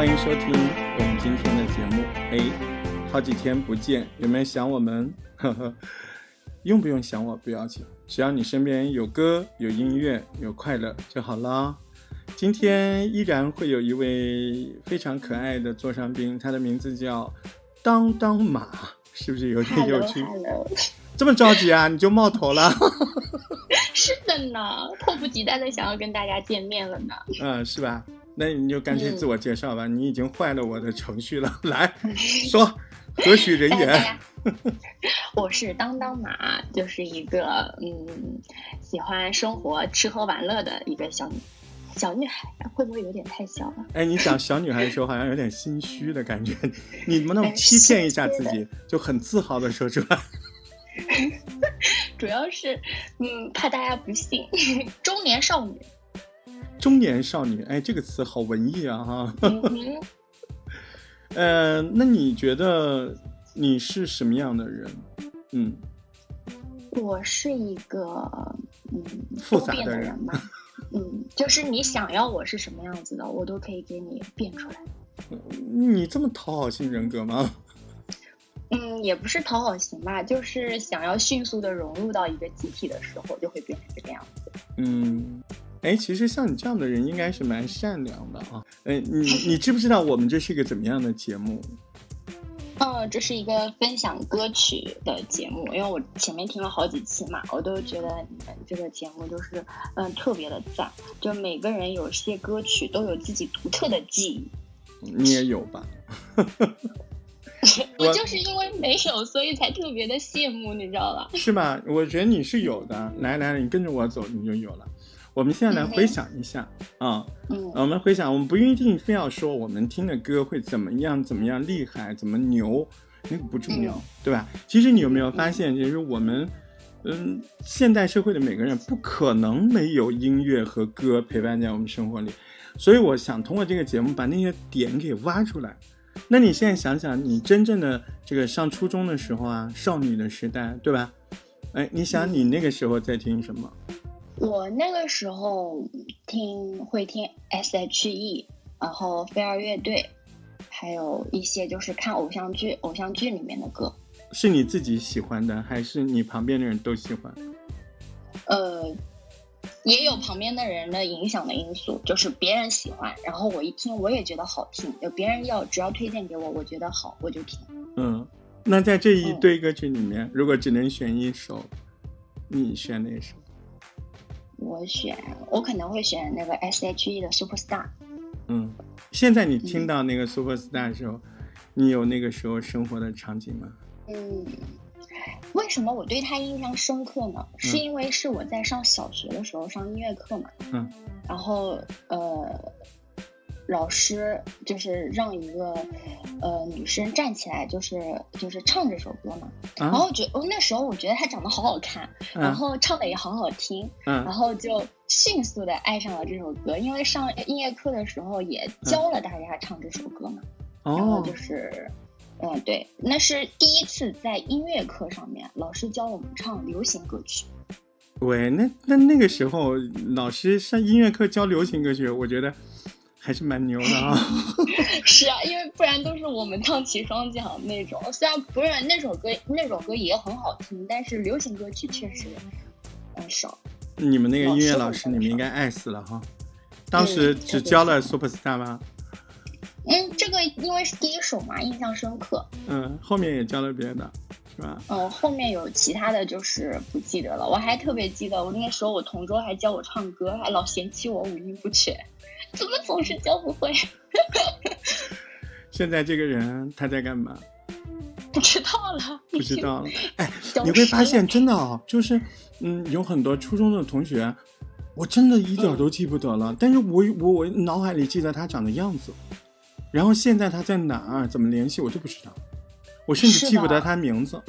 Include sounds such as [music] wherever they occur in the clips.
欢迎收听我们今天的节目。哎，好几天不见，有没有想我们？呵呵，用不用想我不要紧，只要你身边有歌、有音乐、有快乐就好了。今天依然会有一位非常可爱的座上宾，他的名字叫当当马，是不是有点有趣 Hello，这么着急啊？你就冒头了？[laughs] 是的呢，迫不及待的想要跟大家见面了呢。嗯，是吧？那你就干脆嗯自我介绍吧，你已经坏了我的程序了。[laughs] 来 [laughs] 说，何许人也？[laughs] 我是当当马，就是一个嗯喜欢生活、吃喝玩乐的一个小女小女孩，会不会有点太小了？哎，你讲小女孩的时候好像有点心虚的感觉，你能不能欺骗一下自己，就很自豪的说出来？主要是嗯怕大家不信，中年少女。中年少女，哎，这个词好文艺啊哈。嗯，[laughs] 呃，那你觉得你是什么样的人？嗯，我是一个嗯复杂的人变的人吧。[laughs] 嗯，就是你想要我是什么样子的，我都可以给你变出来。你这么讨好型人格吗？嗯，也不是讨好型吧，就是想要迅速的融入到一个集体的时候，就会变成这个样子。嗯，哎，其实像你这样的人应该是蛮善良的啊。哎，你你知不知道我们这是一个怎么样的节目？嗯，[laughs] 这是一个分享歌曲的节目，因为我前面听了好几期嘛，我都觉得你们这个节目就是嗯特别的赞，就每个人有些歌曲都有自己独特的记忆。你也有吧？[laughs] [laughs] 我我就是因为没有，所以才特别的羡慕，你知道吧？是吧？我觉得你是有的。来来，你跟着我走，你就有了。我们现在来回想一下啊、嗯我们回想，我们不一定非要说我们听的歌会怎么样怎么样厉害，怎么牛，那个不重要，嗯对吧？其实你有没有发现，就是我们，嗯，现代社会的每个人不可能没有音乐和歌陪伴在我们生活里，所以我想通过这个节目把那些点给挖出来。那你现在想想，你真正的这个上初中的时候啊，少女的时代，对吧？哎，你想你那个时候在听什么？我那个时候听会听 S.H.E，然后飞儿乐队，还有一些就是看偶像剧，偶像剧里面的歌。是你自己喜欢的，还是你旁边的人都喜欢？呃，也有旁边的人的影响的因素，就是别人喜欢，然后我一听我也觉得好听，有别人要只要推荐给我，我觉得好我就听。嗯，那在这一嗯堆歌曲里面，如果只能选一首，你选哪首？我选我可能会选那个 S.H.E 的 Superstar。嗯，现在你听到那个 Super Star 的时候，你有那个时候生活的场景吗？嗯，为什么我对他印象深刻呢？是因为是我在上小学的时候上音乐课嘛，嗯，然后呃，老师就是让一个呃女生站起来，就是就是唱这首歌嘛，然啊后觉哦那时候我觉得她长得好好看，然啊后唱的也好好听，然啊后就迅速的爱上了这首歌，因为上音乐课的时候也教了大家唱这首歌嘛。然后哦就，是，嗯，对，那是第一次在音乐课上面，老师教我们唱流行歌曲。喂，那那那个时候老师上音乐课教流行歌曲，我觉得还是蛮牛的啊。[laughs] 是啊，因为不然都是我们荡起双桨那种。虽然不是那首歌，那首歌也很好听，但是流行歌曲确实，嗯，少。你们那个音乐老老师你们应该爱死了哈。当时嗯只教了 Super Star 吗？嗯，这个因为是第一首嘛，印象深刻。嗯，后面也教了别的，是吧？嗯，后面有其他的就是不记得了。我还特别记得，我那个时候我同桌还教我唱歌，还老嫌弃我五音不全，怎么总是教不会？现在这个人他在干嘛？[laughs] 不知道了，不知道了。哎，你会发现真的哦，就是嗯，有很多初中的同学，我真的一点都记不得了，但是我我我脑海里记得他长的样子，然后现在他在哪儿，怎么联系我都不知道，我甚至记不得他名字，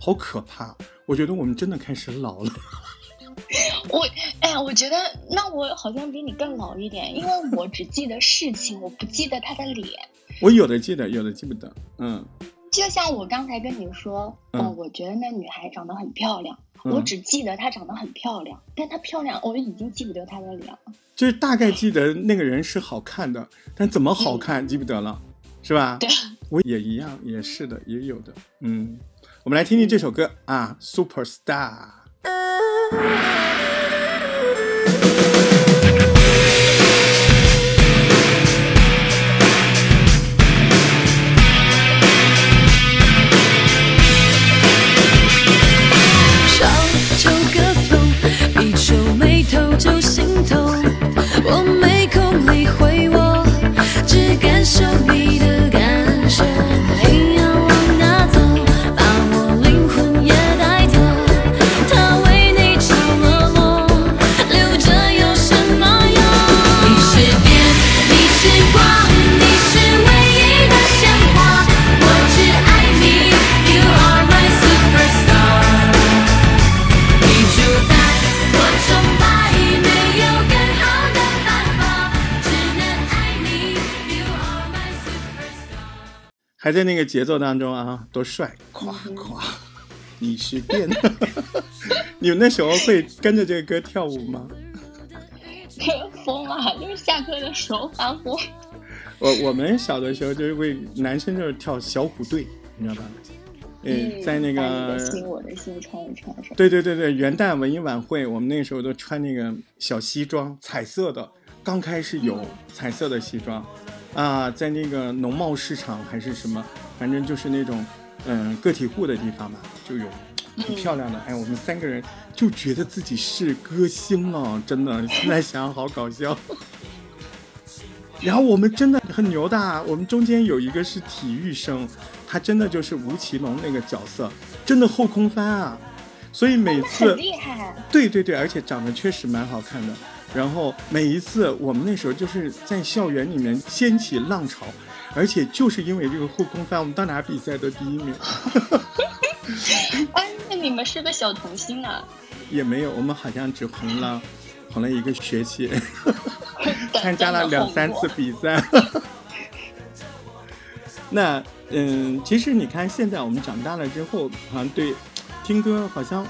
好可怕！我觉得我们真的开始老了。[laughs] 我哎呀，我觉得那我好像比你更老一点，因为我只记得事情，我不记得他的脸。我有的记得，有的记不得。嗯，就像我刚才跟你说，嗯哦，我觉得那女孩长得很漂亮，我只记得她长得很漂亮，但她漂亮，我已经记不得她的脸了。就是大概记得那个人是好看的，但怎么好看记不得了，是吧？对，我也一样，也是的，也有的。嗯，我们来听听这首歌啊，《Superstar》。还在那个节奏当中啊，多帅！夸夸，你是变的。[laughs] 你们那时候会跟着这个歌跳舞吗？疯啊！就是下课的时候发疯。我我们小的时候就是会男生就是跳小虎队，你知道吧？嗯，在那个我的心穿一穿。对对对对，元旦文艺晚会，我们那个时候都穿那个小西装，彩色的。刚开始有彩色的西装，啊，在那个农贸市场还是什么，反正就是那种嗯个体户的地方嘛，就有很漂亮的。哎，我们三个人就觉得自己是歌星了，真的。现在想想好搞笑。[laughs] 然后我们真的很牛的啊，我们中间有一个是体育生，他真的就是吴奇隆那个角色，真的后空翻啊，所以每次很厉害。对对对，而且长得确实蛮好看的。然后每一次我们那时候就是在校园里面掀起浪潮，而且就是因为这个后空翻，我们到哪比赛都第一名。[laughs] 哎，那你们是个小童星啊！也没有，我们好像只红了红了一个学期，[laughs] 参加了两三次比赛。[laughs] 那嗯，其实你看，现在我们长大了之后，好像对听歌，好像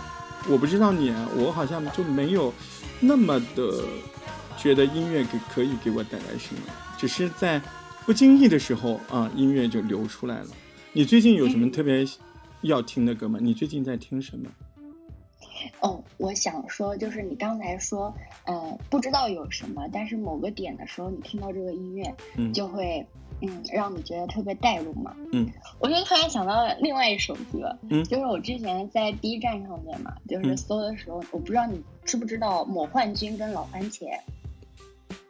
我不知道你，我好像就没有那么的觉得音乐给可以给我带来什么，只是在不经意的时候啊，音乐就流出来了。你最近有什么特别要听的歌吗？你最近在听什么？哦，我想说，就是你刚才说，呃，不知道有什么，但是某个点的时候，你听到这个音乐，嗯就会，嗯，让你觉得特别带入嘛。嗯，我就突然想到了另外一首歌，嗯。就是我之前在 B 站上面嘛，就是嗯。搜的时候，我不知道你知不知道魔幻君跟老番茄，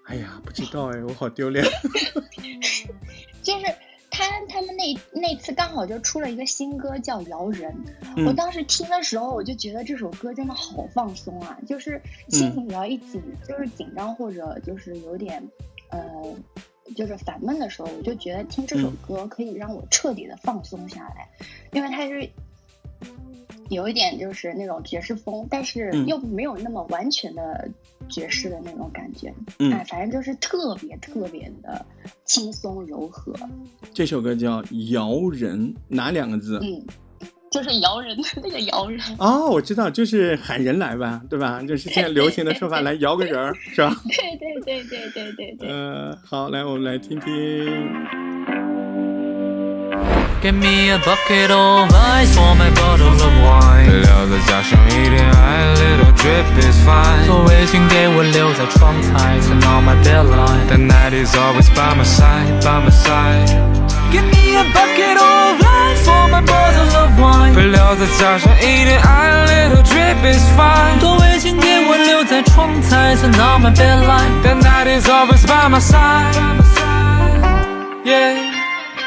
哎呀，不知道哎，我好丢脸。[laughs] 就是他他们那那次刚好就出了一个新歌叫《摇人》，嗯我当时听的时候，我就觉得这首歌真的好放松啊，就是心情只要一紧，就是紧张或者就是有点呃，就是烦闷的时候，我就觉得听这首歌可以让我彻底的放松下来，因为它是。有一点就是那种爵士风，但是嗯。又没有那么完全的爵士的那种感觉，嗯。哎，反正就是特别特别的轻松柔和，这首歌叫《摇人》，哪两个字？嗯，就是摇人的 [laughs] 那个摇人，哦，我知道，就是喊人来吧，对吧？就是现在流行的说法，来摇个人儿，是吧？[laughs] 对对对对对对对。呃，好，来，我们来听听。Give me a bucket of ice for my bottle of wine。料再加上一点爱，little drip is fine。座位请给我留在窗台，turn on my bedline。 The night is always by my side, by my side。 Give me a bucket of ice for my bottle of wine。配料再加上一点爱，little drip is fine。座位请给我留在窗台，turn on my bedline。 The night is always by my side, yeah。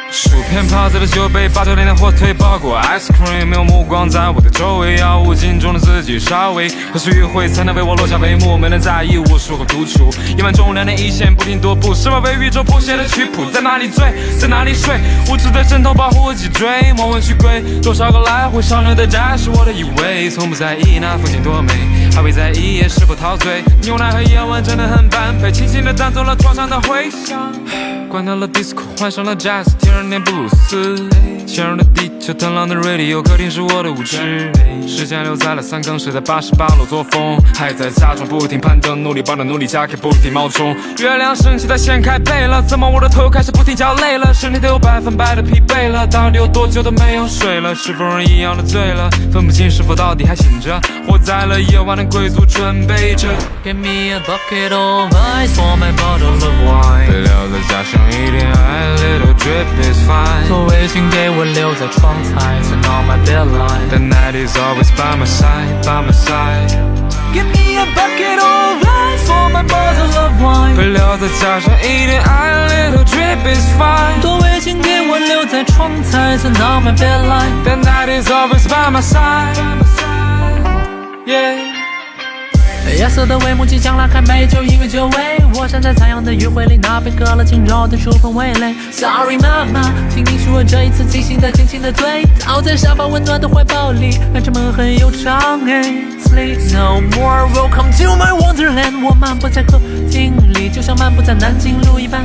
薯片泡在了酒杯，八九点的火腿包裹 ice cream，没有目光在我的周围，要无尽中的自己稍微何时迂回才能为我落下帷幕？没人在意我是否独处，夜晚重量的一线不停踱步，是否为宇宙谱写的曲谱？在哪里醉，在哪里睡？无知的枕头保护我脊椎，莫问去归，多少个来回上流的债是我的以为，从不在意那风景多美，还会在意夜是否陶醉。牛奶和夜晚真的很般配，轻轻地弹奏了床上的回响。关掉了 disco，换上了 jazz，念布鲁斯。嵌入了地球腾浪的 radio，客厅是我的舞池。时间留在了三更，是在八十八楼作风，还在假装不停攀登，努力帮着努力加开不停冒充。月亮升起，它掀开背了，怎么我的头开始不停叫累了，身体都有百分百的疲惫了，到底有多久都没有睡了？是否人一样的醉了？分不清是否到底还醒着，活在了夜晚的贵族，准备着。Give me a bucket of ice for my bottle of wine。备料再加上一点爱，little drip is fine。座位请给我留在窗台，turn on my bedline。 The night is always by my side, by my side。 Give me a bucket of ice for my bottle of wine。备料再加上一点爱，little drip is fine。座位请给我留在窗台，turn on my bedline。 The night is always by my side, by my side。Yeah。 夜色的帷幕即将拉开，美酒音乐久违。我站在残阳的余晖里，那杯隔了轻柔的触碰味蕾。Sorry 妈妈，请你恕我这一次精心的、精心的醉，倒在沙发温暖的怀抱里，看着梦很悠长。哎，Sleep no more, welcome to my wonderland。我漫步在客厅里，就像漫步在南京路一般。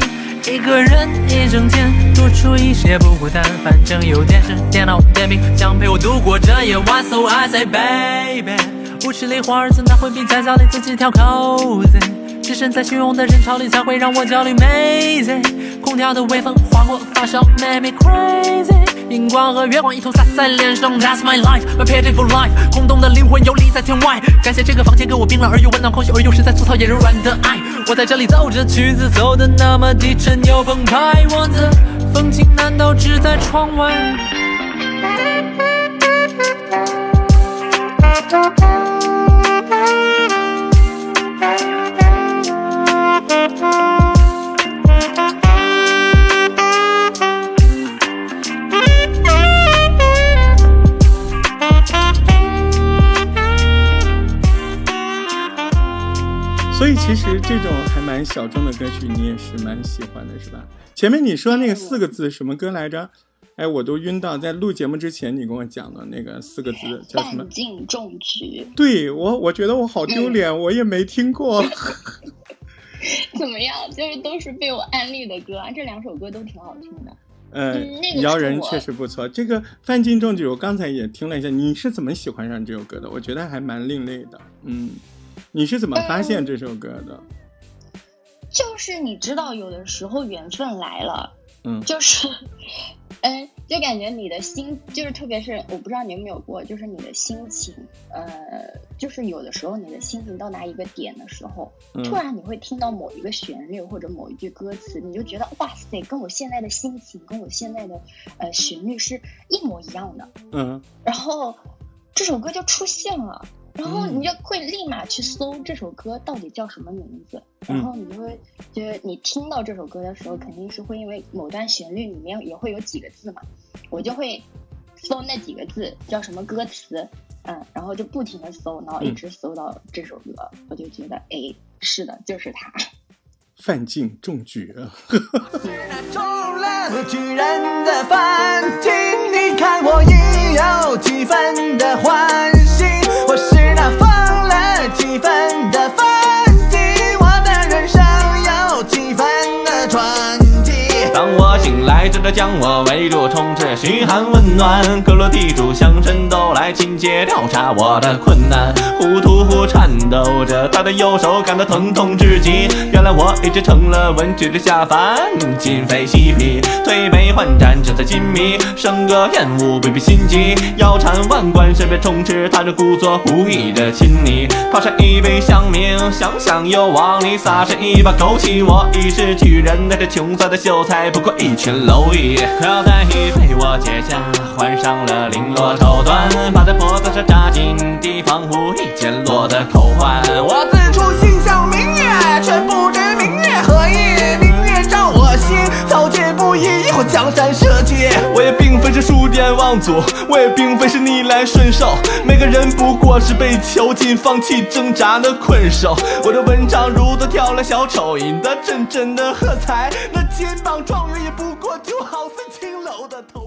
一个人一整天，独处一些不孤单，反正有电视、电脑、电瓶想陪我度过这夜晚。So I say baby。舞池里华儿子哪会比在家里自己挑口子？置身在汹涌的人潮里才会让我焦虑 Mazy。空调的微风划过发梢，make me crazy。荧光和月光一同洒在脸上，That's my life, my pitiful life。空洞的灵魂游离在天外，感谢这个房间给我冰冷而又温暖、空虚而又实在粗糙也柔软的爱。我在这里奏着曲子，走的那么低沉又澎湃。我的风景难道只在窗外？蛮小众的歌曲，你也是蛮喜欢的，是吧？前面你说那个四个字什么歌来着？哎，我都晕到，在录节目之前你跟我讲的那个四个字叫什么半？径中举，对我，我觉得我好丢脸，我也没听过。[laughs] 怎么样？就是都是被我安利的歌啊，这两首歌都挺好听的。呃嗯那，个摇人确实不错。这个范进中举，我刚才也听了一下，你是怎么喜欢上这首歌的？我觉得还蛮另类的。嗯，你是怎么发现这首歌的？就是你知道，有的时候缘分来了，嗯。[laughs] 就是，嗯，就感觉你的心，就是特别是我不知道你有没有过，就是你的心情，呃，就是有的时候你的心情到达一个点的时候，嗯。突然你会听到某一个旋律或者某一句歌词，你就觉得哇塞，跟我现在的心情，跟我现在的呃旋律是一模一样的，嗯。然后这首歌就出现了，然后嗯你就会立马去搜这首歌到底叫什么名字，嗯然后你就会就是你听到这首歌的时候，肯定是会因为某段旋律里面也会有几个字嘛，我就会搜那几个字叫什么歌词，嗯，然后就不停的搜，然后一嗯直搜到这首歌，我就觉得哎，是的，就是它。范进中举。[laughs] 中了举人的范进，你看我已有几分的欢将我围住，充斥嘘寒问暖，各路地主乡绅都来亲切调查我的困难，糊涂糊颤抖着他的右手，感到疼痛至极。原来我已经成了文曲的下凡，今非昔比，推杯换盏，这才亲密，生个厌恶，未必心急，腰缠万贯，身边充斥，他人故作无意的亲昵，泡上一杯香茗，想想又往里撒上一把枸杞，我已是巨人，那这穷酸的秀才不过一群蝼蚁，可要在一被我解下，换上了绫罗。绸缎，把在脖子上扎进提防无意间落的口环，我自处心向明月，却不知江山社稷。我也并非是数典忘祖，我也并非是逆来顺受，每个人不过是被囚禁、放弃挣扎的困兽。我的文章如同跳了小丑，引得阵阵的喝彩，那肩膀状元也不过就好似青楼的头。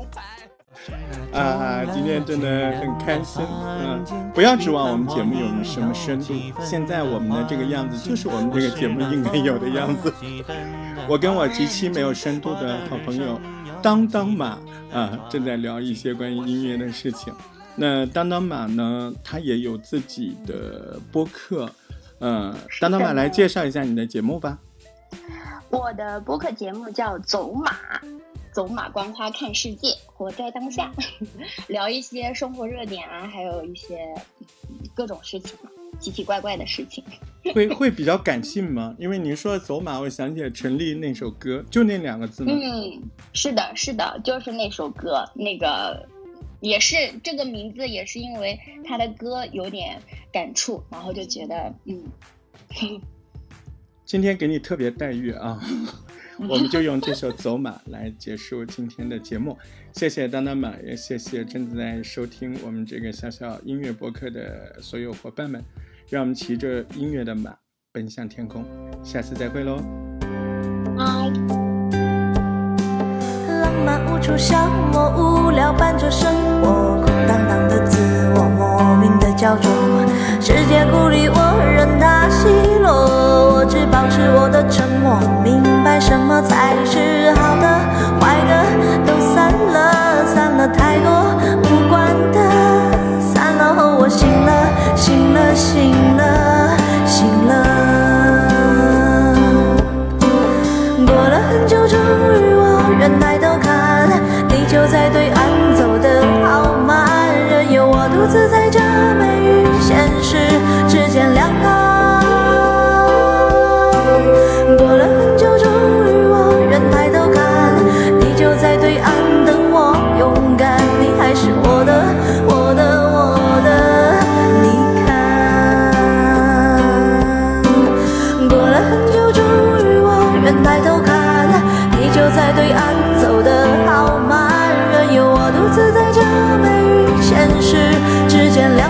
啊，今天真的很开心。嗯，不要指望我们节目有什么深度，现在我们的这个样子就是我们这个节目应该有的样子。[laughs] 我跟我极其没有深度的好朋友当当马啊，正在聊一些关于音乐的事情。那当当马呢，他也有自己的播客。嗯，当当马来介绍一下你的节目吧。我的播客节目叫《走马》，走马观花看世界，活在当下，[laughs] 聊一些生活热点啊，还有一些各种事情嘛，奇奇怪怪的事情。[laughs] 会会比较感性吗？因为您说走马，我想起了陈粒那首歌，就那两个字吗？嗯，是的，是的，就是那首歌，那个也是这个名字，也是因为他的歌有点感触，然后就觉得嗯。[laughs] 今天给你特别待遇啊，[laughs] 我们就用这首《走马》来结束今天的节目。谢谢当当马，也谢谢正在收听我们这个小小音乐博客的所有伙伴们。让我们骑着音乐的马奔向天空，下次再会喽。拜。浪漫无处消磨，无聊伴着生活，空荡荡的自我，莫名的焦灼。世界孤立我，任它奚落，我只保持我的沉默，明什么才是好的，坏的都散了，散了太多无关的，散了后我醒了，醒了，醒了，就在对岸走得好慢，任由我独自在这美与现实之间两